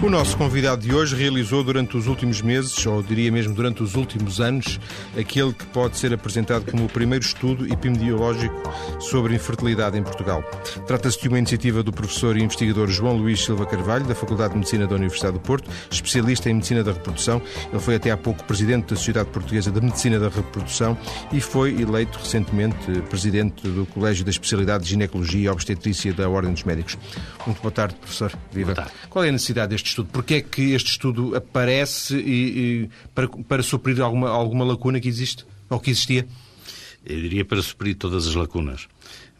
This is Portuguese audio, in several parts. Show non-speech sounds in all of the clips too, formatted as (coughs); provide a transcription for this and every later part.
O nosso convidado de hoje realizou durante os últimos meses, ou diria mesmo durante os últimos anos, aquele que pode ser apresentado como o primeiro estudo epidemiológico sobre infertilidade em Portugal. Trata-se de uma iniciativa do professor e investigador João Luís Silva Carvalho, da Faculdade de Medicina da Universidade do Porto, especialista em medicina da reprodução. Ele foi até há pouco presidente da Sociedade Portuguesa de Medicina da Reprodução e foi eleito recentemente presidente do Colégio da Especialidade de Ginecologia e Obstetrícia da Ordem dos Médicos. Muito boa tarde, professor. Viva. Boa tarde. Qual é a necessidade deste estudo? Porquê é que este estudo aparece e, e, para, para suprir alguma, alguma lacuna que existe? Ou que existia? Eu diria para suprir todas as lacunas.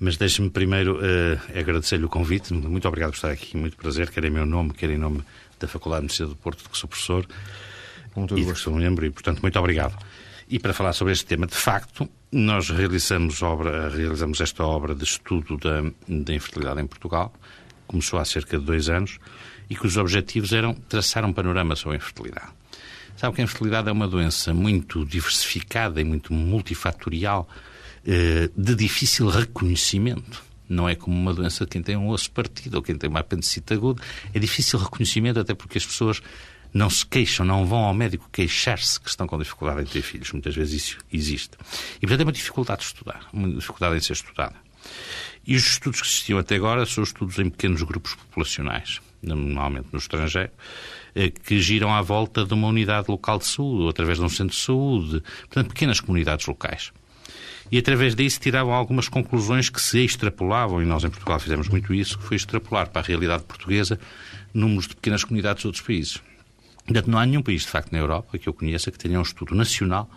Mas deixe-me primeiro uh, agradecer-lhe o convite. Muito obrigado por estar aqui. Muito prazer, quer em meu nome, quer em nome da Faculdade de Medicina do Porto, que sou professor. Muito e que sou membro, e, portanto, muito obrigado. E para falar sobre este tema, de facto, nós realizamos, obra, realizamos esta obra de estudo da, da infertilidade em Portugal. Começou há cerca de dois anos e cujos objetivos eram traçar um panorama sobre a infertilidade. Sabe que a infertilidade é uma doença muito diversificada e muito multifatorial, eh, de difícil reconhecimento. Não é como uma doença de quem tem um osso partido ou quem tem uma apendicite aguda. É difícil reconhecimento até porque as pessoas não se queixam, não vão ao médico queixar-se que estão com dificuldade em ter filhos. Muitas vezes isso existe. E, portanto, é uma dificuldade de estudar, uma dificuldade em ser estudada. E os estudos que existiam até agora são estudos em pequenos grupos populacionais normalmente no estrangeiro, eh, que giram à volta de uma unidade local de saúde, através de um centro de saúde, portanto, pequenas comunidades locais. E através disso tiravam algumas conclusões que se extrapolavam, e nós em Portugal fizemos muito isso, que foi extrapolar para a realidade portuguesa números de pequenas comunidades de outros países. Portanto, não há nenhum país, de facto, na Europa que eu conheça que tenha um estudo nacional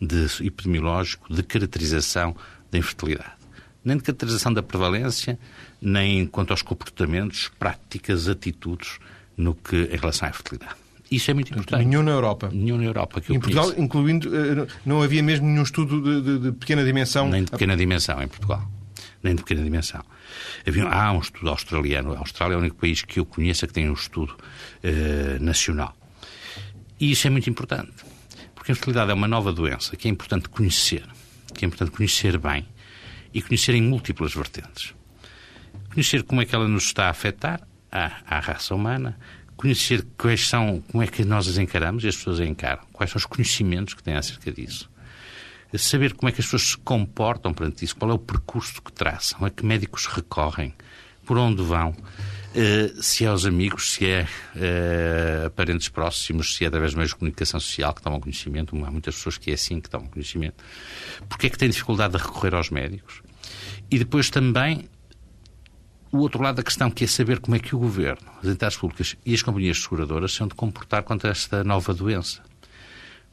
de epidemiológico de caracterização da infertilidade nem de caracterização da prevalência, nem quanto aos comportamentos, práticas, atitudes no que, em relação à fertilidade. Isso é muito importante. Nenhum na Europa. Nenhum na Europa que eu Em Portugal, conheço. incluindo, eh, não havia mesmo nenhum estudo de, de, de, pequena dimensão. Nem de pequena dimensão em Portugal. Nem de pequena dimensão. Havia, há um estudo australiano. A Austrália é o único país que eu conheça que tem um estudo eh, nacional. E isso é muito importante. Porque a fertilidade é uma nova doença que é importante conhecer. Que é importante conhecer bem e conhecer em múltiplas vertentes. Conhecer como é que ela nos está a afetar à, à raça humana, conhecer quais são, como é que nós as encaramos e as pessoas a encaram, quais são os conhecimentos que têm acerca disso. Saber como é que as pessoas se comportam perante isso, qual é o percurso que traçam, a que médicos recorrem, por onde vão, uh, se é aos amigos, se é uh, a parentes próximos, se é através de meios de comunicação social que tomam conhecimento. Há muitas pessoas que é assim que tomam conhecimento. Porque é que têm dificuldade de recorrer aos médicos? E depois também o outro lado da questão, que é saber como é que o governo, as entidades públicas e as companhias seguradoras se vão de comportar contra esta nova doença.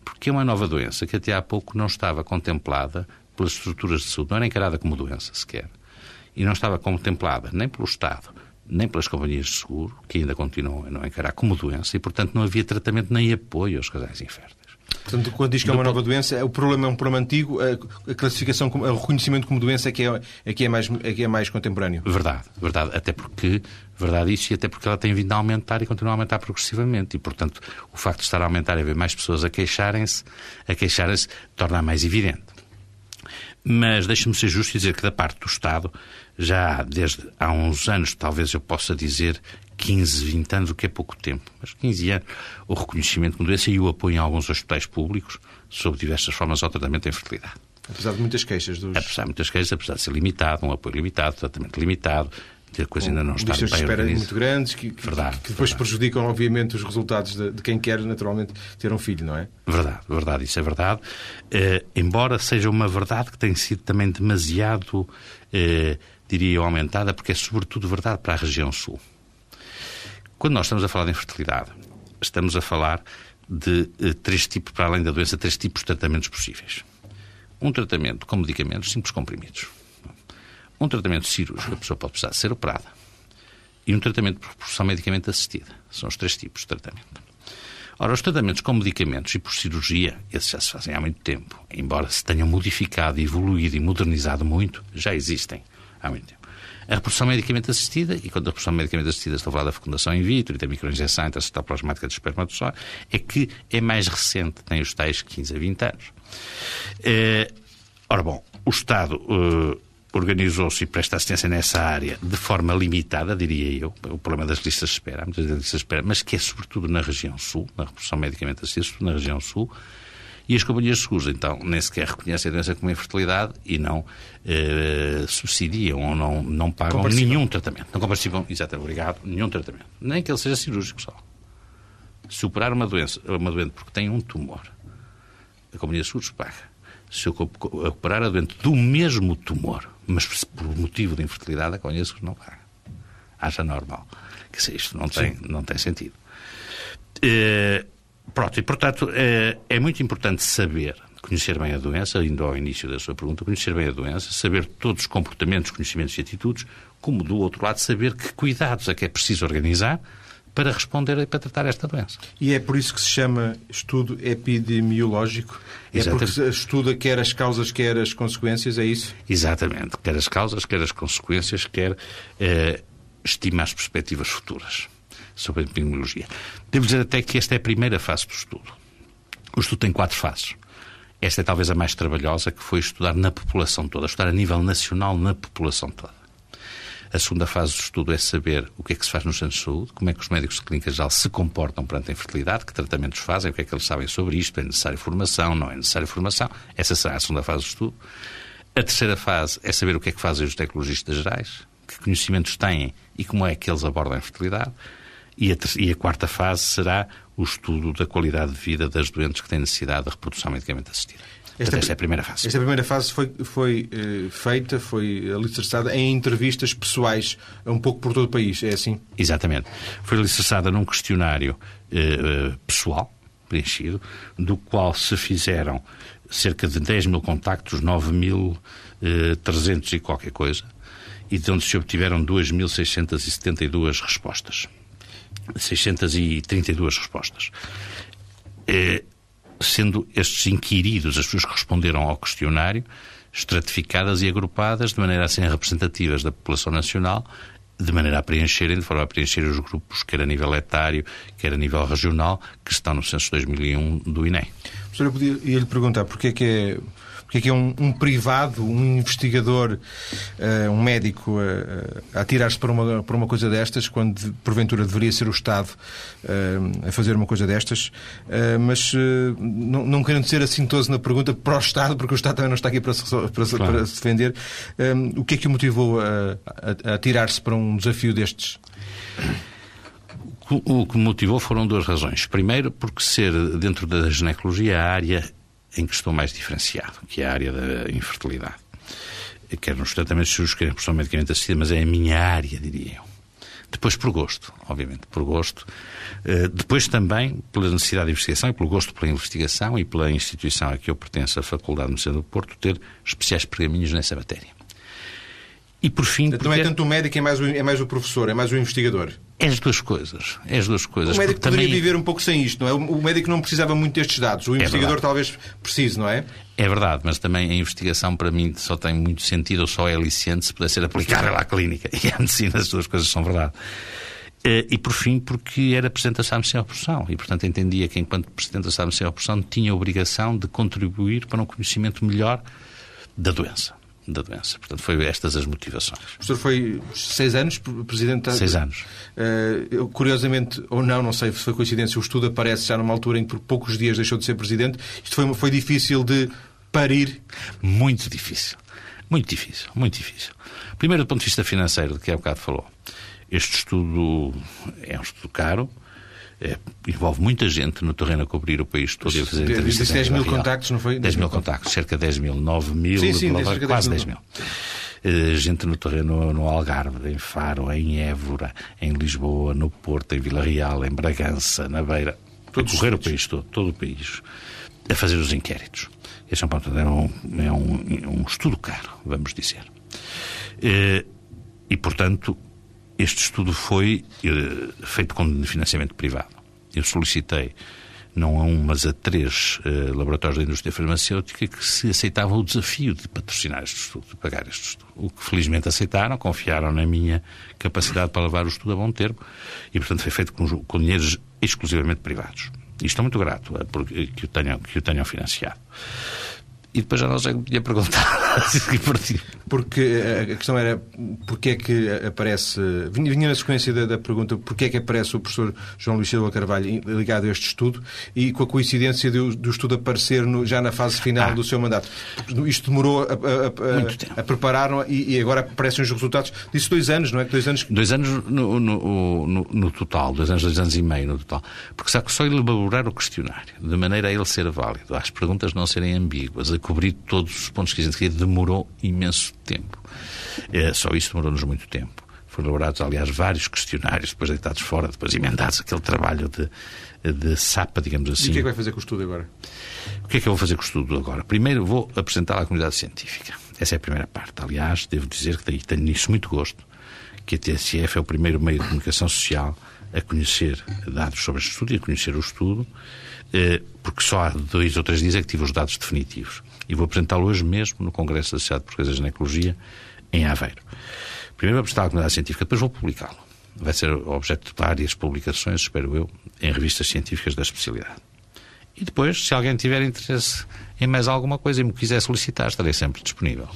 Porque é uma nova doença que até há pouco não estava contemplada pelas estruturas de saúde, não era encarada como doença sequer. E não estava contemplada nem pelo Estado, nem pelas companhias de seguro, que ainda continuam a não encarar como doença, e, portanto, não havia tratamento nem apoio aos casais inférteis. Portanto, quando diz que é uma nova doença, o problema é um problema antigo, a classificação, o reconhecimento como doença é que é, é, que é, mais, é, que é mais contemporâneo. Verdade, verdade. Até porque, verdade isso, e até porque ela tem vindo a aumentar e continua a aumentar progressivamente. E, portanto, o facto de estar a aumentar e haver mais pessoas a queixarem-se, a queixarem-se, torna mais evidente. Mas deixe-me ser justo e dizer que da parte do Estado, já desde há uns anos, talvez eu possa dizer 15, 20 anos, o que é pouco tempo, mas 15 anos, o reconhecimento de doença e o apoio em alguns hospitais públicos sobre diversas formas ao tratamento da infertilidade. Apesar de muitas queixas dos... Apesar de muitas queixas, apesar de ser limitado, um apoio limitado, tratamento limitado, a coisa ainda não está bem de espera muito grandes que, que, verdade, que depois verdade. prejudicam, obviamente, os resultados de, de, quem quer, naturalmente, ter um filho, não é? Verdade, verdade, isso é verdade. Eh, embora seja uma verdade que tem sido também demasiado, eh, diria eu, aumentada, porque é sobretudo verdade para a região sul. Quando nós estamos a falar de infertilidade, estamos a falar de eh, três tipos, para além da doença, três tipos de tratamentos possíveis. Um tratamento com medicamentos, simples comprimidos. Um tratamento cirúrgico, a pessoa pode precisar ser operada. E um tratamento por produção medicamente assistida. São os três tipos de tratamento. Ora, os tratamentos com medicamentos e por cirurgia, esses já se fazem há muito tempo. Embora se tenham modificado, evoluído e modernizado muito, já existem há muito tempo. A reprodução medicamente assistida, e quando a reprodução medicamente assistida estou a falar da fecundação in vitro e da microinjeção intracitoplasmática do espermatozoide, é que é mais recente, tem os tais 15 a 20 anos. Eh, ora bom, o Estado eh, organizou-se e presta assistência nessa área de forma limitada, diria eu. O problema das listas de espera, muitas listas de espera, mas que é sobretudo na região sul, na reprodução medicamente assistida, na região sul. E as companhias de seguros, então, nem sequer reconhecem a doença como infertilidade e não eh, subsidiam ou não, não pagam nenhum tratamento. Não compartilham, exatamente, obrigado, nenhum tratamento. Nem que ele seja cirúrgico só. Se operar uma doença, uma doente porque tem um tumor, a companhia de seguros paga se eu operar a doente do mesmo tumor, mas por motivo de infertilidade, a conheço que não paga. Acha normal. Que se isto não tem, não tem sentido. É, pronto, e portanto é, é muito importante saber, conhecer bem a doença, indo ao início da sua pergunta, conhecer bem a doença, saber todos os comportamentos, conhecimentos e atitudes, como do outro lado saber que cuidados é que é preciso organizar para responder e para tratar esta doença. E é por isso que se chama estudo epidemiológico? Exatamente. É porque estuda quer as causas, quer as consequências, é isso? Exatamente. Quer as causas, quer as consequências, quer eh, estima as perspectivas futuras sobre a epidemiologia. Devo dizer até que esta é a primeira fase do estudo. O estudo tem quatro fases. Esta é talvez a mais trabalhosa, que foi estudar na população toda, estudar a nível nacional na população toda. A segunda fase do estudo é saber o que é que se faz nos centros de saúde, como é que os médicos de clínica geral se comportam perante a infertilidade, que tratamentos fazem, o que é que eles sabem sobre isto, é necessária formação, não é necessária formação. Essa será a segunda fase do estudo. A terceira fase é saber o que é que fazem os tecnologistas gerais, que conhecimentos têm e como é que eles abordam a infertilidade. E a, e a, quarta fase será o estudo da qualidade de vida das doentes que têm necessidade de reprodução medicamente assistida. Esta, esta é a primeira fase. Esta primeira fase foi, foi uh, feita, foi alicerçada em entrevistas pessoais, um pouco por todo o país, é assim? Exatamente. Foi alicerçada num questionário uh, pessoal, preenchido, do qual se fizeram cerca de 10 mil contactos, 9.300 e qualquer coisa, e de onde se obtiveram 2.672 respostas. 632 respostas sendo estes inquiridos, as pessoas que responderam ao questionário, estratificadas e agrupadas de maneira a serem representativas da população nacional, de maneira a preencherem, de forma a preencher os grupos, quer a nível etário, quer a nível regional, que estão no censo 2001 do INE. Professor, eu podia, ia lhe perguntar porque é que é porque é que é um, um privado, um investigador, uh, um médico uh, a atirar-se para uma, para uma coisa destas, quando porventura deveria ser o Estado uh, a fazer uma coisa destas, mas não, não querendo ser assintoso na pergunta para o Estado, porque o Estado também não está aqui para se, para, claro. para se defender, o que é que o motivou a, a, a atirar-se para um desafio destes? O que motivou foram duas razões. Primeiro, porque ser dentro da ginecologia a área em que estou mais diferenciado, que é a área da infertilidade. Quer nos tratamentos cirúrgicos, quer em produção medicamente assistida, mas é a minha área, diria eu. Depois por gosto, obviamente, por gosto. Eh, depois também pela necessidade de investigação e pelo gosto pela investigação e pela instituição a que eu pertenço, a Faculdade de Medicina do Porto, ter especiais pergaminhos nessa matéria. E por fim. Então porque... não é tanto o médico, é mais o, é mais o professor, é mais o investigador. É as duas coisas. É as duas coisas. O médico poderia também... viver um pouco sem isto, não é? O médico não precisava muito destes dados. O é investigador é talvez precise, não é? É verdade, mas também a investigação para mim só tem muito sentido ou só é aliciente se puder ser aplicável à clínica. E a medicina, as duas coisas são verdade. Eh, e por fim, porque era Presidente da SAMC sem oposição. E, portanto, entendia que, enquanto Presidente da SAMC sem oposição, tinha a obrigação de contribuir para um conhecimento melhor da doença da doença. Portanto, foi estas as motivações. O senhor foi seis anos presidente da... Seis anos. Uh, curiosamente, ou não, não sei se foi coincidência, o estudo aparece já numa altura em que por poucos dias deixou de ser presidente. Isto foi, foi difícil de parir? Muito difícil. Muito difícil, muito difícil. Primeiro, do ponto de vista financeiro, de que há bocado falou. Este estudo é um estudo caro, é, envolve muita gente no terreno a cobrir o país todo e a fazer entrevistas. 10 mil contactos, não foi? 10 mil contactos, cerca de 10 mil, 9 mil, sim, sim, quase 10 mil. Uh, gente no terreno no Algarve, em Faro, em Évora, em Lisboa, no Porto, em Vila Real, em Bragança, na Beira, Todos a correr o país todo, todo o país, a fazer os inquéritos. Este é um, é um, é um, um estudo caro, vamos dizer. Uh, e, portanto, este estudo foi uh, feito com financiamento privado. Eu solicitei, não a um, mas a três uh, laboratórios da indústria farmacêutica que se aceitavam o desafio de patrocinar este estudo, de pagar este estudo. O que felizmente aceitaram, confiaram na minha capacidade para levar o estudo a bom termo e, portanto, foi feito com, com dinheiros exclusivamente privados. E estou muito grato uh, por, que, o tenham, que o tenham financiado. E depois já não sei o que tinha perguntado. (laughs) porque a questão era porque é que aparece. Vinha na sequência da, da pergunta porque é que aparece o professor João Luís Silva Carvalho ligado a este estudo e com a coincidência do, do estudo aparecer no, já na fase final ah. do seu mandato. Isto demorou a, a, a, a preparar e, e, agora aparecem os resultados. Disse dois anos, não é? Dois anos, dois anos no, no, no, no total, dois anos, dois anos e meio no total. Porque que só elaborar o questionário, de maneira a ele ser válido, as perguntas não serem ambíguas, a cobrir todos os pontos que a gente queria, demorou imenso tempo. É, só isso demorou-nos muito tempo. Foram elaborados, aliás, vários questionários, depois deitados fora, depois emendados, aquele trabalho de, de sapa, digamos assim. E o que é que vai fazer com o estudo agora? O que é que eu vou fazer com o estudo agora? Primeiro vou apresentar à comunidade científica. Essa é a primeira parte. Aliás, devo dizer que tenho nisso muito gosto, que a TSF é o primeiro meio de comunicação social a conhecer dados sobre este estudo e a conhecer o estudo, eh, porque só há dois ou três dias é que tive os dados definitivos. E vou apresentá-lo hoje mesmo no Congresso da Sociedade Portuguesa de Ginecologia, em Aveiro. Primeiro vou apresentar à comunidade científica, depois vou publicá-lo. Vai ser objeto de várias publicações, espero eu, em revistas científicas da especialidade. E depois, se alguém tiver interesse em mais alguma coisa e me quiser solicitar, estarei sempre disponível.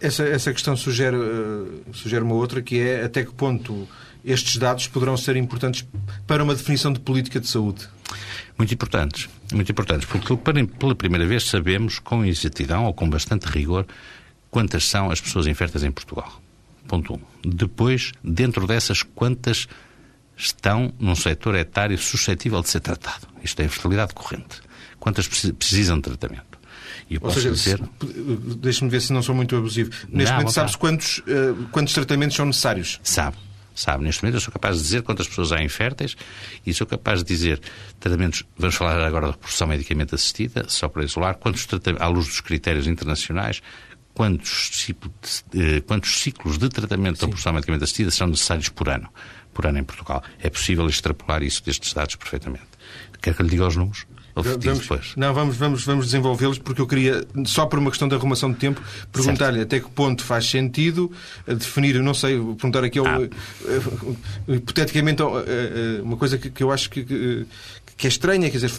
Essa, essa questão sugere, uh, sugere uma outra, que é até que ponto estes dados poderão ser importantes para uma definição de política de saúde? Muito importantes, muito importantes, porque pela primeira vez sabemos com exatidão ou com bastante rigor quantas são as pessoas inférteis em Portugal. Ponto 1. Um. Depois, dentro dessas, quantas estão num setor etário suscetível de ser tratado. Isto é infertilidade corrente. Quantas precisam de tratamento? E Ou seja, dizer... deixe-me ver se não sou muito abusivo. Neste não, momento sabe-se quantos, uh, quantos tratamentos são necessários? Sabe. Sabe, neste momento eu sou capaz de dizer quantas pessoas há inférteis e sou capaz de dizer tratamentos, vamos falar agora da produção medicamente assistida, só para isolar, quantos à luz dos critérios internacionais, quantos, eh, quantos ciclos de tratamento Sim. da produção medicamente assistida são necessários por ano, por ano em Portugal. É possível extrapolar isso destes dados perfeitamente. Quer que lhe diga os números? Vamos. Não, vamos, vamos, vamos desenvolvê-los porque eu queria, só por uma questão de arrumação de tempo, perguntar-lhe até que ponto faz sentido eh, definir, não sei, perguntar aqui ah. Eh, hipoteticamente uma coisa que, que eu acho que, que é estranha, quer dizer,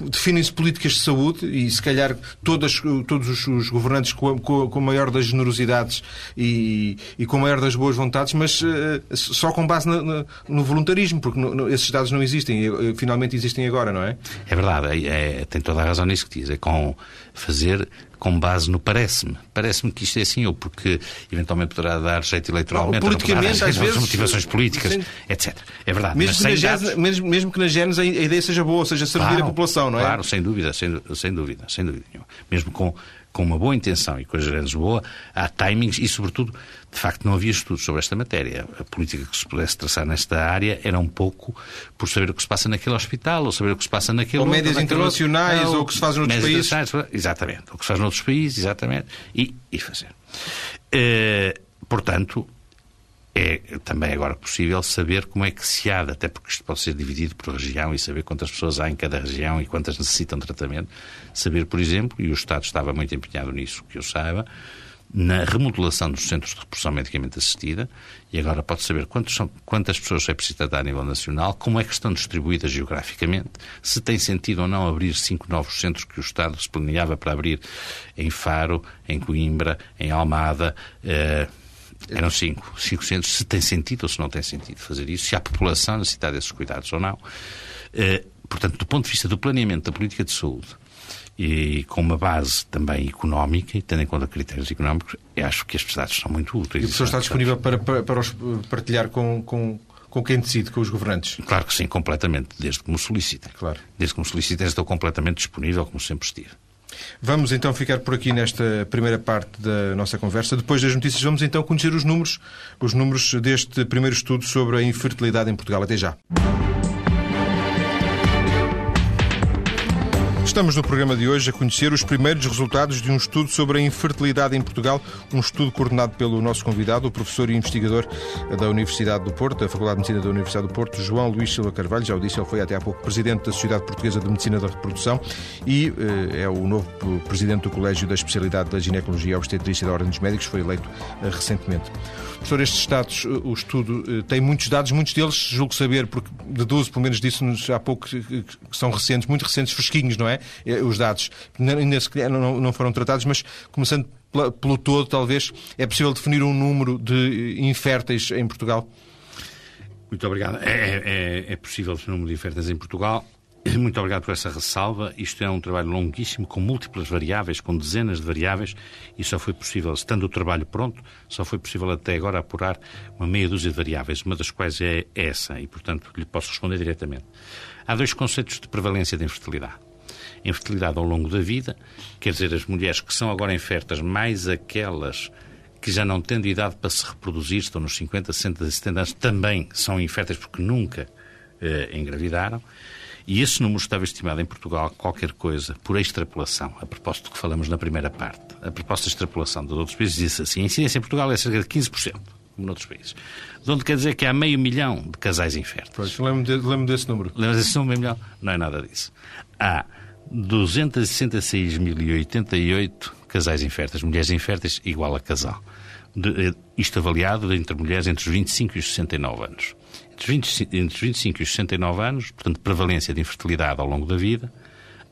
definem-se políticas de saúde e se calhar todas, todos os, governantes com a, com a, maior das generosidades e, e, com a maior das boas vontades, mas uh, só com base no, no, no voluntarismo, porque no, esses dados não existem e finalmente existem agora, não é? É verdade, é, é, tem toda a razão nisso que diz, é com fazer com base no parece-me. Parece-me que isto é assim, ou porque eventualmente poderá dar jeito eleitoralmente, ou politicamente, às vezes, motivações políticas, sim. etc. É verdade. Mesmo, que na dados... mesmo, mesmo, que na genes a ideia seja boa, seja servir claro, a população, não é? Claro, sem dúvida, sem, sem dúvida, sem dúvida nenhuma. Mesmo com com uma boa intenção e com as gerantes boa, há timings e, sobretudo, de facto, não havia estudos sobre esta matéria. A política que se pudesse traçar nesta área era um pouco por saber o que se passa naquele hospital, ou saber o que se passa naquele Ou médias internacionais, outro, ou o que se faz noutros países. Exatamente. O que se faz noutros países, exatamente. E, e fazer. Uh, portanto, é também agora possível saber como é que se há, até porque isto pode ser dividido por região e saber quantas pessoas há em cada região e quantas necessitam tratamento. Saber, por exemplo, e o Estado estava muito empenhado nisso, que eu saiba, na remodelação dos centros de reprodução medicamente assistida, e agora pode saber são, quantas pessoas é preciso tratar a nível nacional, como é que estão distribuídas geograficamente, se tem sentido ou não abrir cinco novos centros que o Estado se planeava para abrir em Faro, em Coimbra, em Almada. Eh, eram cinco. Cinco centros, se tem sentido ou se não tem sentido fazer isso, se a população necessita desses cuidados ou não. Eh, portanto, do ponto de vista do planeamento da política de saúde, e com uma base também económica e tendo em conta critérios económicos, acho que estes dados são muito úteis. E o professor está disponível para, para, para os partilhar com, com, com quem decide, com os governantes? Claro que sim, completamente, desde que me solicitem. Claro. Desde que me solicitem, estou completamente disponível, como sempre estive. Vamos então ficar por aqui nesta primeira parte da nossa conversa. Depois das notícias, vamos então conhecer os números, os números deste primeiro estudo sobre a infertilidade em Portugal. Até já. Estamos no programa de hoje a conhecer os primeiros resultados de um estudo sobre a infertilidade em Portugal, um estudo coordenado pelo nosso convidado, o professor e investigador da Universidade do Porto, da Faculdade de Medicina da Universidade do Porto, João Luís Silva Carvalho. Já o disse, ele foi até há pouco presidente da Sociedade Portuguesa de Medicina da Reprodução e eh, é o novo presidente do Colégio da Especialidade da Ginecologia e Obstetrícia da Ordem dos Médicos, foi eleito eh, recentemente. Professor, estes estados, eh, o estudo eh, tem muitos dados, muitos deles, julgo saber, porque de 12, pelo menos disse-nos há pouco, que são recentes, muito recentes, fresquinhos, não é? Eh, os dados ainda não, foram tratados, mas começando pelo todo, talvez, é possível definir um número de inférteis em Portugal? Muito obrigado. É, é, é possível definir um número de inférteis em Portual. (clears throat) Muito obrigado por essa ressalva. Isto é um trabalho longuíssimo, com múltiplas variáveis, com dezenas de variáveis, e só foi possível, estando o trabalho pronto, só foi possível até agora apurar uma meia dúzia de variáveis, uma das quais é essa, e portanto lhe posso responder diretamente. Há dois conceitos de prevalência da infertilidade. Infertilidade ao longo da vida, quer dizer, as mulheres que são agora inférteis, mais aquelas que já não tendo idade para se reproduzir, estão nos 50, 60, 70 anos, também são inférteis porque nunca eh, engravidaram. E esse número estava estimado em Portugal qualquer coisa por extrapolação, a propósito do que falamos na primeira parte. A proposta de extrapolação de outros países disse assim: a incidência em Portugal é cerca de 15%, como noutros países. De onde quer dizer que há meio milhão de casais inférteis. Pois, lembro, de, lembro desse número. Lembro desse número, meio milhão? Não é nada disso. Há 266.088 casais inférteis, mulheres inférteis igual a casal. De, eh, isto avaliado entre mulheres entre os 25 e os 69 anos entre, 20, entre 25 e os 69 anos, portanto, prevalência de infertilidade ao longo da vida,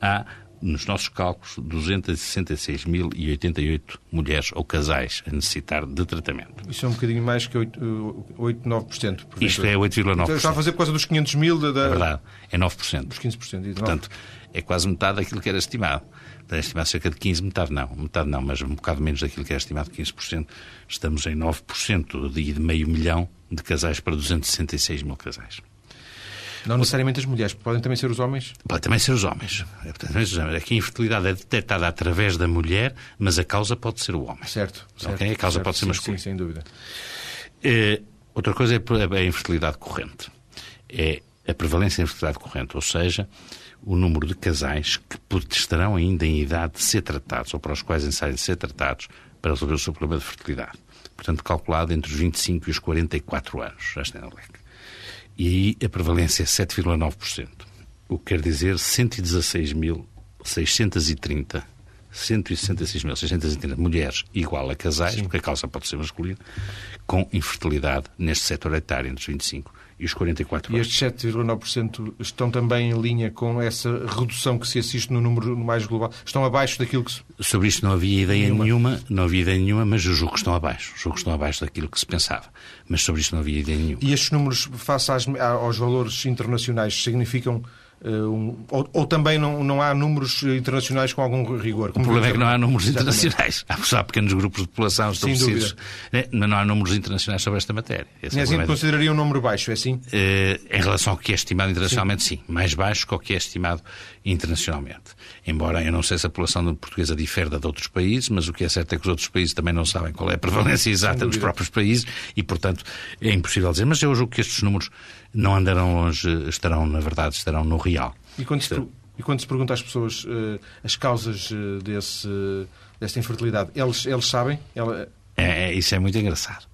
há, nos nossos cálculos, 266.088 mulheres ou casais a necessitar de tratamento. Isso é um bocadinho mais que 8, 8 9%. Isto é 8,9%. Então, está a fazer causa dos 500 mil? Da. É verdade, é 9%. Dos 15%. Portanto, é quase metade daquilo que era estimado. Era estimado cerca de 15%, metade não, metade não, mas um bocado menos daquilo que era estimado, 15%. Estamos em 9% de meio milhão de casais para 266 mil casais. Não necessariamente as mulheres, podem também ser os homens? Podem também ser os homens. Aqui a infertilidade é detectada através da mulher, mas a causa pode ser o homem. Certo. certo okay? A causa certo, pode ser masculina. Sim, sem dúvida. É, outra coisa é a infertilidade corrente. É a prevalência da infertilidade corrente, ou seja, o número de casais que estarão ainda em idade de ser tratados, ou para os quais ensaiam de ser tratados, para resolver o seu problema de fertilidade portanto, calculado entre os 25 e os 44 anos, já está na LEC. E aí a prevalência é 7,9%, o que quer dizer 116.630 166.630 mulheres igual a casais, Sim. porque a causa pode ser masculina, com infertilidade neste setor etário entre os 25 e os 44 anos. E estes 7,9% estão também em linha com essa redução que se assiste no número mais global? Estão abaixo daquilo que se... Sobre isto não havia ideia nenhuma, nenhuma não havia ideia nenhuma, mas julgo que estão abaixo. Julgo que estão abaixo daquilo que se pensava. Mas sobre isto não havia ideia nenhuma. E estes números, face às, aos valores internacionais, significam um, ou, ou, também não, não há números internacionais com algum rigor? O problema é que não há números internacionais. Há, há pequenos grupos de população estabelecidos, né? mas não há números internacionais sobre esta matéria. Esse é assim consideraria um número baixo, é assim? Uh, em relação ao que é estimado internacionalmente, sim. sim. Mais baixo que o que é estimado internacionalmente. Embora eu não sei se a população portuguesa difere de outros países, mas o que é certo é que os outros países também não sabem qual é a prevalência exata nos próprios países e, portanto, é impossível dizer. Mas eu julgo que estes números não andarão longe, estarão, na verdade, estarão no real. E quando, se, e quando se pergunta às pessoas uh, as causas uh, desse, desta infertilidade, eles, eles sabem? Ela... É, é, isso é muito engraçado.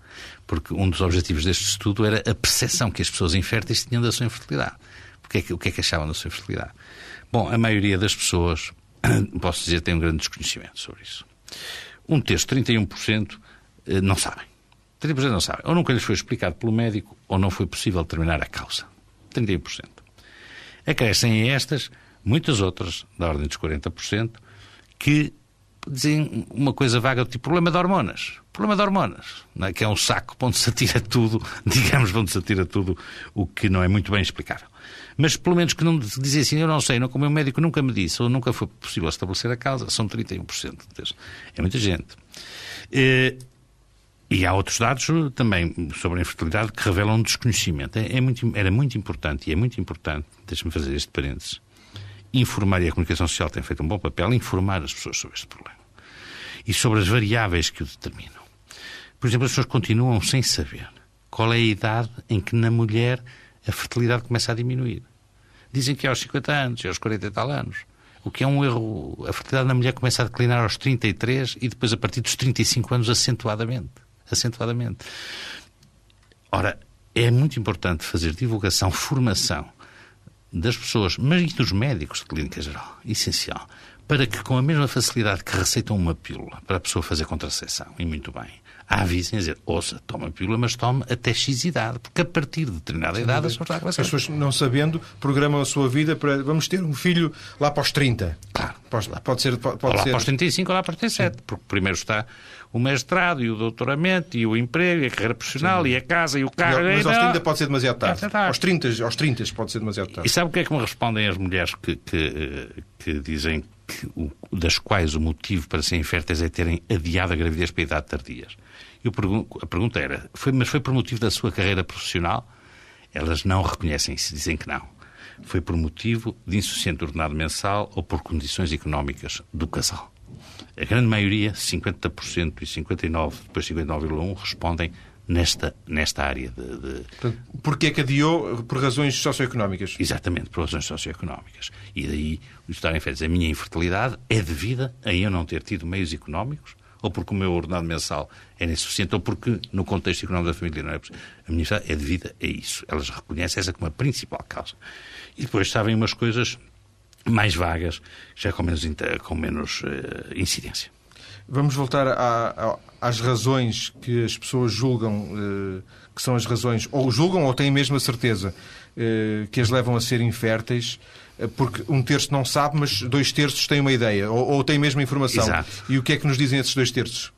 Porque um dos objetivos deste estudo era a percepção que as pessoas inférteis tinham da sua infertilidade. Porque é que, o que é que achavam da sua infertilidade? Bom, a maioria das pessoas, (coughs) posso dizer, tem um grande desconhecimento sobre isso. Um terço, 31%, não sabem. 30% não sabem. Ou nunca lhes foi explicado pelo médico, ou não foi possível determinar a causa. 31%. Acrescem a estas muitas outras, da ordem dos 40%, que dizem uma coisa vaga tipo problema de hormonas. Problema de hormonas, é? que é um saco onde se atira tudo, (laughs) digamos, onde se atira tudo o que não é muito bem explicável. Mas pelo menos que não dizem assim, eu não sei, não, como o meu médico nunca me disse, ou nunca foi possível estabelecer a causa, são 31%. É muita gente. E há outros dados também sobre a infertilidade que revelam um desconhecimento. É, é muito, era muito importante, e é muito importante, deixe-me fazer este parênteses, informar, e a comunicação social tem feito um bom papel, informar as pessoas sobre este problema. E sobre as variáveis que o determinam. Por exemplo, as pessoas continuam sem saber qual é a idade em que na mulher a fertilidade começa a diminuir. Dizem que é aos 50 anos, é aos 40 e tal anos. O que é um erro. A fertilidade na mulher começa a declinar aos 33 e depois a partir dos 35 anos acentuadamente acentuadamente. Ora, é muito importante fazer divulgação, formação das pessoas, mas e dos médicos de clínica geral, essencial, para que com a mesma facilidade que receitam uma pílula para a pessoa fazer contracepção, e muito bem, avisem a dizer, ouça, toma a pílula, mas tome até X idade, porque a partir de determinada Sim, idade as pessoas não sabendo, programam a sua vida para vamos ter um filho lá para os 30. Claro Pode, pode ser. Pode, ou lá ser... para os 35 ou lá para os 37, Sim. porque primeiro está o mestrado e o doutoramento e o emprego e a carreira profissional Sim. e a casa e o carro. Mas aos 30 pode ser demasiado tarde. É, aos, 30, aos 30 pode ser demasiado tarde. E sabe o que é que me respondem as mulheres que, que, que dizem que o, das quais o motivo para serem inférteis é terem adiado a gravidez para a idade tardias? Eu pergunto, a pergunta era, foi, mas foi por motivo da sua carreira profissional? Elas não reconhecem isso, dizem que não foi por motivo de insuficiente ordenado mensal ou por condições económicas do casal. A grande maioria, 50% e 59%, depois 59,1%, respondem nesta, nesta área de... de... Porquê é que adiou? Por razões socioeconómicas? Exatamente, por razões socioeconómicas. E daí o estar em férias. A minha infertilidade é devida a eu não ter tido meios económicos ou porque o meu ordenado mensal era insuficiente, ou porque no contexto económico da família não é possível. A minha é devida a isso. Elas reconhecem essa como a principal causa. E depois sabem umas coisas mais vagas, já com menos, com menos uh, incidência. Vamos voltar a, a, às razões que as pessoas julgam uh, que são as razões, ou julgam ou têm mesmo a certeza uh, que as levam a ser inférteis porque um terço não sabe, mas dois terços têm uma ideia, ou, ou têm mesmo informação. Exato. E o que é que nos dizem esses dois terços?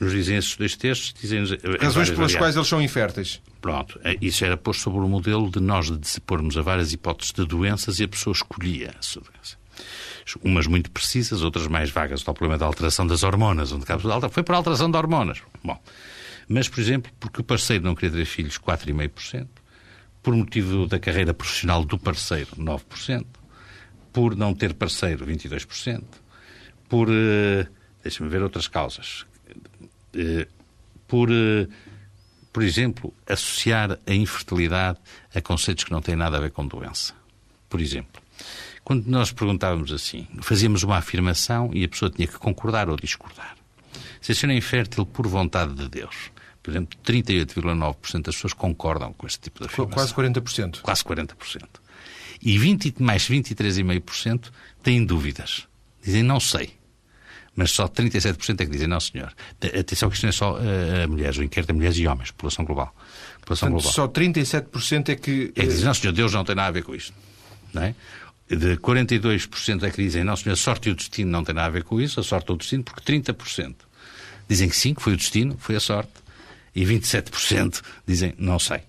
Nos dizem esses dois terços, dizem Razões pelas quais eles são inférteis. Pronto, é, isso era posto sobre o modelo de nós de pormos a várias hipóteses de doenças e a pessoa escolhia a sua doença. Umas muito precisas, outras mais vagas. O problema da alteração das hormonas, onde cabe foi por alteração de hormonas. Bom, mas, por exemplo, porque o parceiro não queria ter filhos, 4,5%, por motivo da carreira profissional do parceiro, 9%, por não ter parceiro, 22%, por, uh, deixa-me ver outras causas, por, uh, por exemplo, associar a infertilidade a conceitos que não têm nada a ver com doença. Por exemplo, quando nós perguntávamos assim, fazíamos uma afirmação e a pessoa tinha que concordar ou discordar. Se a senhora é infértil por vontade de Deus, por exemplo, 38,9% das pessoas concordam com este tipo de afirmação. Quase 40%. Quase 40%. E 20, mais 23,5% têm dúvidas. Dizem não sei. Mas só 37% é que dizem não, senhor. Atenção que isto não é só uh, mulheres, o inquérito é mulheres e homens, população global. População Portanto, global. Só 37% é que. É que dizem, não, senhor, Deus não tem nada a ver com isto. Não é? De 42% é que dizem, não, senhor, a sorte e o destino não têm nada a ver com isso, a sorte ou o destino, porque 30% dizem que sim, que foi o destino, foi a sorte e 27% dizem não sei.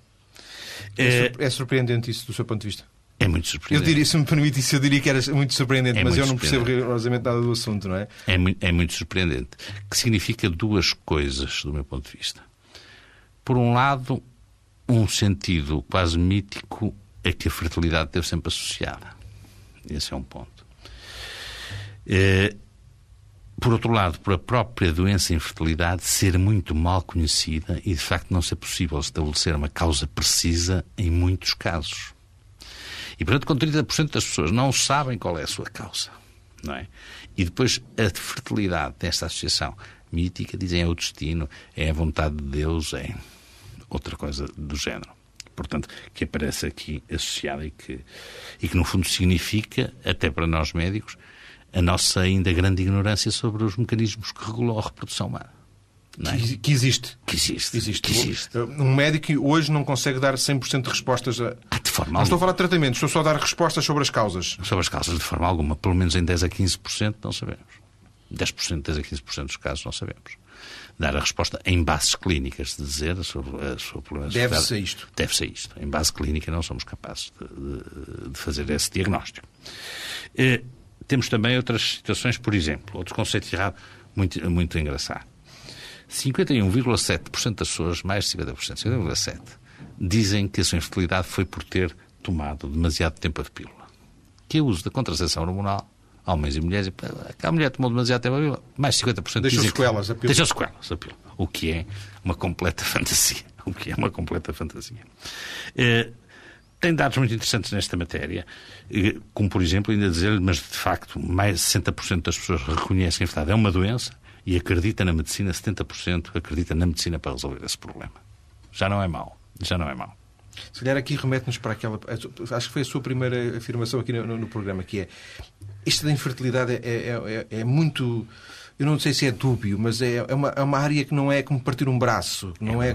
É, é surpreendente isso do seu ponto de vista? É muito surpreendente. Eu diria, se me permite isso, eu diria que era muito surpreendente, é mas muito eu não percebo rigorosamente nada do assunto, não é? É muito, é muito surpreendente. Que significa duas coisas, do meu ponto de vista. Por um lado, um sentido quase mítico é que a fertilidade esteve sempre associada. Esse é um ponto. É, por outro lado, por a própria doença infertilidade ser muito mal conhecida e, de facto, não ser possível estabelecer uma causa precisa em muitos casos. E, portanto, com 30% das pessoas não sabem qual é a sua causa. Não é? E depois a fertilidade desta associação mítica dizem é o destino, é a vontade de Deus, é outra coisa do género. Portanto, que aparece aqui associada e que, e que no fundo significa, até para nós médicos, a nossa ainda grande ignorância sobre os mecanismos que regulam a reprodução humana. É? Que, que, existe. Que existe. existe. Que existe. Um médico hoje não consegue dar 100% de respostas a. Ah, de forma não estou a falar de tratamento, estou só a dar respostas sobre as causas. Sobre as causas, de forma alguma. Pelo menos em 10 a 15% não sabemos. 10%, 10 a 15% dos casos não sabemos. Dar a resposta em bases clínicas, de dizer sua, a sua problema. Deve-se a isto. Deve-se a isto. Em base clínica não somos capazes de, de, de fazer esse diagnóstico. Eh, temos também outras situações, por exemplo, outro conceito errado muito, muito engraçado. 51,7% das pessoas, mais de 50%, 50,7%, dizem que a sua infertilidade foi por ter tomado demasiado tempo de pílula. Que o uso da contracepção hormonal, homens e mulheres, a mulher tomou demasiado tempo a pílula, mais de 50% Deixa dizem sequelas, a pílula. Deixa sequelas a pílula. O que é uma completa (laughs) fantasia. O que é uma completa fantasia. Eh, tem dados muito interessantes nesta matéria, como por exemplo, ainda dizer, mas de facto, mais de 60% das pessoas reconhecem que a é uma doença e acredita na medicina, 70% acredita na medicina para resolver esse problema. Já não é mau. Já não é mau. Se calhar aqui remete-nos para aquela. Acho que foi a sua primeira afirmação aqui no, no programa, que é isto da infertilidade é, é, é, é muito eu não sei se é dúbio, mas é, é, uma, é uma área que não é como partir um braço. Não é, é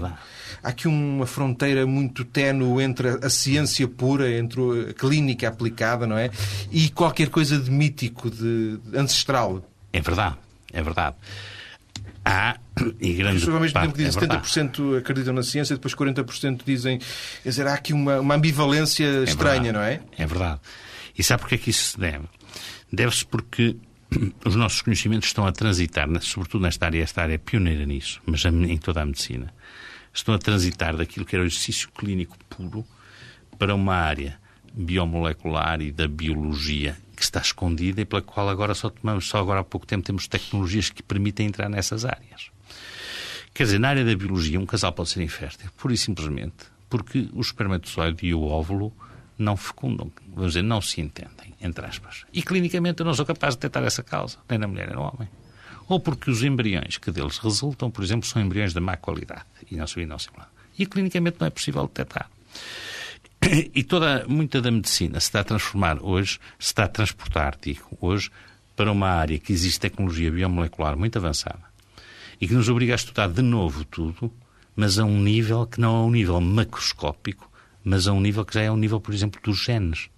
Há aqui uma fronteira muito ténue entre a, a ciência pura, entre a clínica aplicada, não é? E qualquer coisa de mítico, de, de ancestral. É verdade, é verdade. Há, e grande As ao mesmo tempo que dizem é 70% acreditam na ciência, depois 40% dizem. Quer dizer, há aqui uma, uma ambivalência é estranha, verdade, não é? É verdade. E sabe porquê é que isso se deve? Deve-se porque (clears throat) os nossos conhecimentos estão a transitar, sobretudo nesta área, esta área é pioneira nisso, mas em toda a medicina, estão a transitar daquilo que era o exercício clínico puro para uma área biomolecular e da biologia está escondida e pela qual agora só tomamos, só agora há pouco tempo temos tecnologias que permitem entrar nessas áreas. Quer dizer, na área da biologia, um casal pode ser infértil, pura e simplesmente porque o espermatozoide e o óvulo não fecundam, vamos dizer, não se entendem, entre aspas. E clinicamente eu não sou capaz de detectar essa causa, nem na mulher nem no homem. Ou porque os embriões que deles resultam, por exemplo, são embriões de má qualidade e não se simulado. E clinicamente não é possível detectar. E toda, muita da medicina se está a transformar hoje, se está a transportar, digo, hoje, para uma área que existe tecnologia biomolecular muito avançada e que nos obriga a estudar de novo tudo, mas a um nível que não é um nível macroscópico, mas a um nível que já é um nível, por exemplo, dos genes.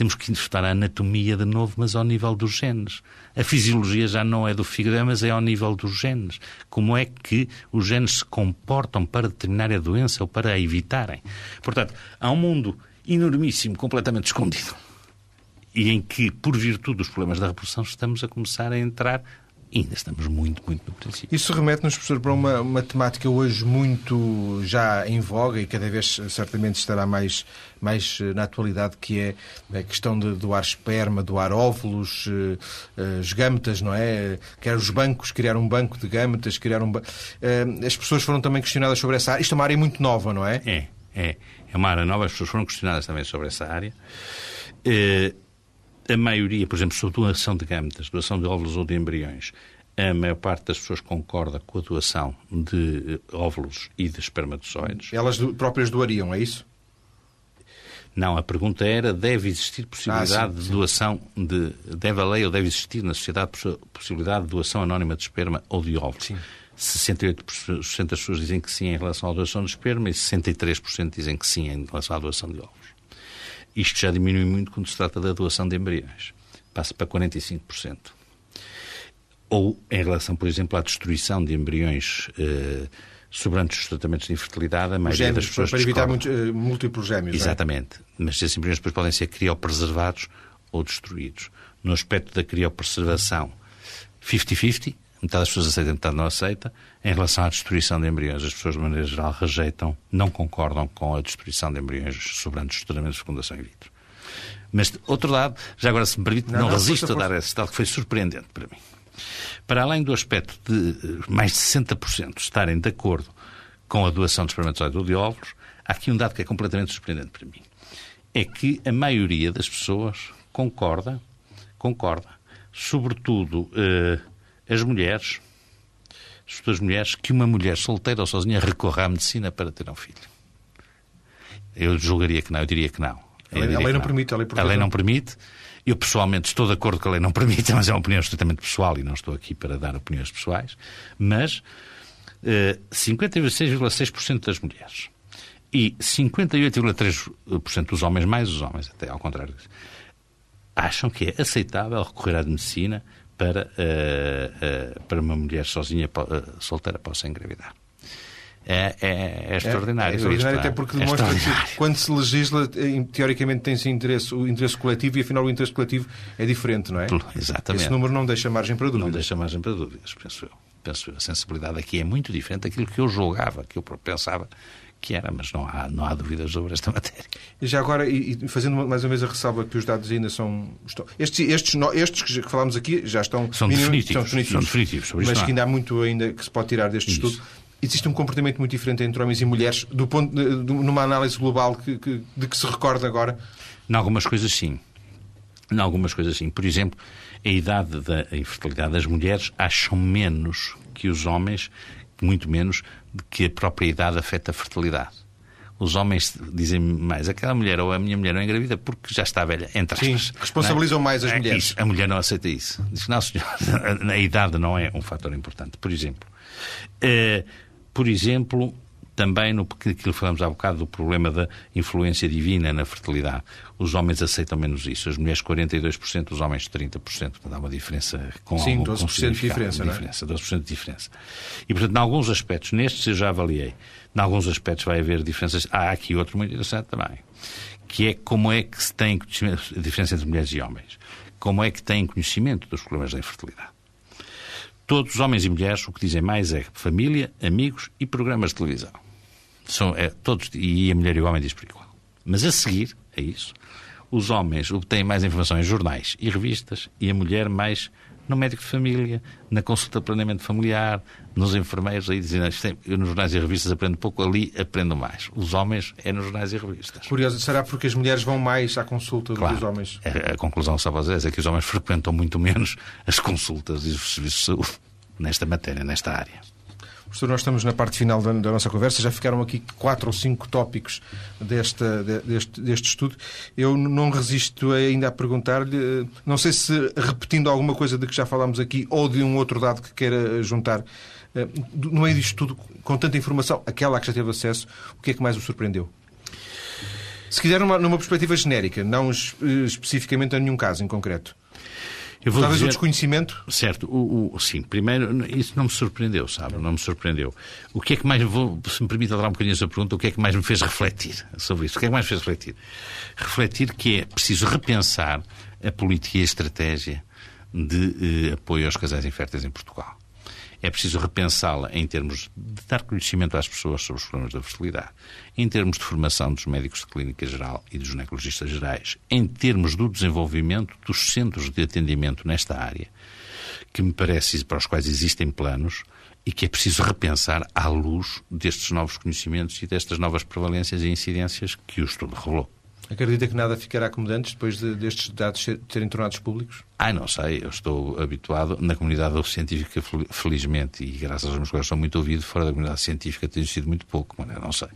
Temos que estudar a anatomia de novo, mas ao nível dos genes. A fisiologia já não é do fígado, mas é ao nível dos genes. Como é que os genes se comportam para determinar a doença ou para a evitarem? Portanto, há um mundo enormíssimo, completamente escondido, e em que, por virtude dos problemas da reprodução, estamos a começar a entrar ainda estamos muito, muito no princípio. Isso remete-nos, professor, para uma, uma temática hoje muito já em voga e cada vez certamente estará mais, mais eh, na atualidade, que é a questão de doar esperma, doar óvulos, uh, uh, gâmetas, não é? Quer os bancos, criar um banco de gâmetas, criar um... Uh, as pessoas foram também questionadas sobre essa área. Isto é uma área muito nova, não é? É, é. É uma área nova, as pessoas foram questionadas também sobre essa área. A maioria, por exemplo, sobre doação de gâmetas, doação de óvulos ou de embriões, a maior parte das pessoas concorda com a doação de eh, óvulos e de espermatozoides. Elas próprias doariam, é isso? Não, a pergunta era: deve existir possibilidade ah, sim, de doação de. Deve a lei ou deve existir na sociedade possibilidade de doação anónima de esperma ou de óvulos? Sim. 68% das pessoas dizem que sim em relação à doação de esperma e 63% dizem que sim em relação à doação de óvulos. Isto já diminui muito quando se trata da doação de embriões. Passa para 45%. Ou em relação, por exemplo, à destruição de embriões eh, sobrantes dos tratamentos de infertilidade, a maioria gêmeos, das pessoas Para evitar muitos, uh, múltiplos gêmeos, Exatamente. É? Mas esses embriões depois podem ser criopreservados ou destruídos. No aspecto da criopreservação, 50-50, metade das pessoas aceitam, metade não aceita. Em relação à destruição de embriões, as pessoas, de maneira geral, rejeitam, não concordam com a destruição de embriões sobrantes dos tratamentos de fecundação in vitro. Mas, outro lado, já agora, se me permite, não, não, não resisto força, a dar esse dado que foi surpreendente para mim. Para além do aspecto de eh, mais de 60% estarem de acordo com a doação de espermatozoides ou de óvulos, há aqui um dado que é completamente surpreendente para mim. É que a maioria das pessoas concorda, concorda, sobretudo eh, as mulheres, as mulheres, que uma mulher solteira ou sozinha recorra à medicina para ter um filho. Eu julgaria que não, eu diria que não. A lei, a lei não, permite. A lei, a lei não permite. Eu, pessoalmente, estou de acordo que a lei não (laughs) permite, mas é uma opinião estritamente pessoal e não estou aqui para dar opiniões pessoais. Mas eh, 56,6% das mulheres e 58,3% dos homens, mais os homens, até ao contrário, acham que é aceitável recorrer à medicina para, uh, uh, para uma mulher sozinha, uh, solteira, possa engravidar. É, é, é extraordinário. É, é extraordinário até porque é demonstra que quando se legisla, teoricamente tem-se interesse, o interesse coletivo e afinal o interesse coletivo é diferente, não é? Exatamente. Esse número não deixa margem para dúvidas. Não deixa margem para dúvidas, penso eu. Penso eu. A sensibilidade aqui é muito diferente daquilo que eu julgava, que eu pensava que era, mas não há, não há dúvidas sobre esta (laughs) matéria. E já agora, e, e fazendo mais uma vez a ressalva que os dados ainda são. Estão, estes, estes, estes que falámos aqui já estão. São definitivos. São definitivos, são definitivos mas que ainda há muito ainda que se pode tirar deste Isso. estudo. Existe um comportamento muito diferente entre homens e mulheres, do ponto, de, de, numa análise global que, que, de que se recorda agora? Em algumas coisas, sim. Em algumas coisas, sim. Por exemplo, a idade da infertilidade das mulheres acham menos que os homens muito menos de que a própria idade afeta a fertilidade. os homens dizem mais aquela mulher ou a minha mulher não engravida porque já está velha, entre aspas. Sim, responsabilizam é? mais as é mulheres. Isso, a mulher não aceita isso. Diz não, senhor, (laughs) a idade não é um fator importante. Por exemplo, uh, por exemplo, também no que falamos há bocado do problema da influência divina na fertilidade. Os homens aceitam menos isso. As mulheres 42%, os homens 30%. Portanto, há uma diferença com Sim, algum, 12% de diferença, não é? diferença, 12% de diferença. E, portanto, em alguns aspectos, nestes eu já avaliei, em alguns aspectos vai haver diferenças. Há aqui outro muito interessante também, que é como é que se tem a diferença entre mulheres e homens. Como é que têm conhecimento dos problemas da infertilidade. Todos os homens e mulheres o que dizem mais é família, amigos e programas de televisão. São, é, todos, e a mulher e o homem diz por igual. Mas a seguir a isso, os homens obtêm mais informação em jornais e revistas e a mulher mais no médico de família, na consulta de planeamento familiar, nos enfermeiros. Aí dizem, eu nos jornais e revistas aprendo pouco, ali aprendo mais. Os homens é nos jornais e revistas. Curioso, será porque as mulheres vão mais à consulta claro, do que os homens? A, a conclusão dizer é que os homens frequentam muito menos as consultas e os serviços de saúde nesta matéria, nesta área. Professor, nós estamos na parte final da, da, nossa conversa. Já ficaram aqui quatro ou cinco tópicos desta, deste, deste estudo. Eu não resisto ainda a perguntar-lhe, não sei se repetindo alguma coisa de que já falámos aqui ou de um outro dado que queira juntar, eh, no meio disto tudo, com tanta informação, aquela a que já teve acesso, o que é que mais o surpreendeu? Se quiser, numa, numa perspectiva genérica, não especificamente a nenhum caso em concreto. Talvez dizer... o desconhecimento? Certo. O, o, sim, primeiro, isso não me surpreendeu, sabe? Não me surpreendeu. O que é que mais, vou, se me permite alterar um bocadinho essa pergunta, o que é que mais me fez refletir sobre isso? O que é que mais me fez refletir? Refletir que é preciso repensar a política e a estratégia de eh, apoio aos casais inférteis em Portugal é preciso repensá-la em termos de dar conhecimento às pessoas sobre os problemas da fertilidade, em termos de formação dos médicos de clínica geral e dos ginecologistas gerais, em termos do desenvolvimento dos centros de atendimento nesta área, que me parece para os quais existem planos e que é preciso repensar à luz destes novos conhecimentos e destas novas prevalências e incidências que o estudo revelou. Acredita que nada ficará como antes depois de, destes dados serem tornados públicos? Ah, não sei. Eu estou habituado na comunidade científica, felizmente, e graças aos meus colegas sou muito ouvido, fora da comunidade científica tenho sido muito pouco, mas não sei.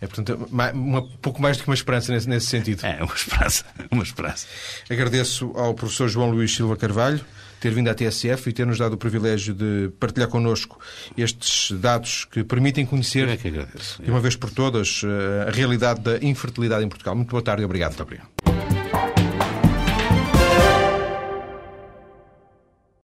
É, portanto, um pouco mais do que uma esperança nesse, nesse sentido. É, uma esperança. (laughs) Uma esperança. Agradeço ao professor João Luís Silva Carvalho ter vindo à TSF e ter-nos dado o privilégio de partilhar connosco estes dados que permitem conhecer, é que de uma vez por todas, eh, a realidade da infertilidade em Portugal. Muito boa tarde e obrigado. Muito obrigado.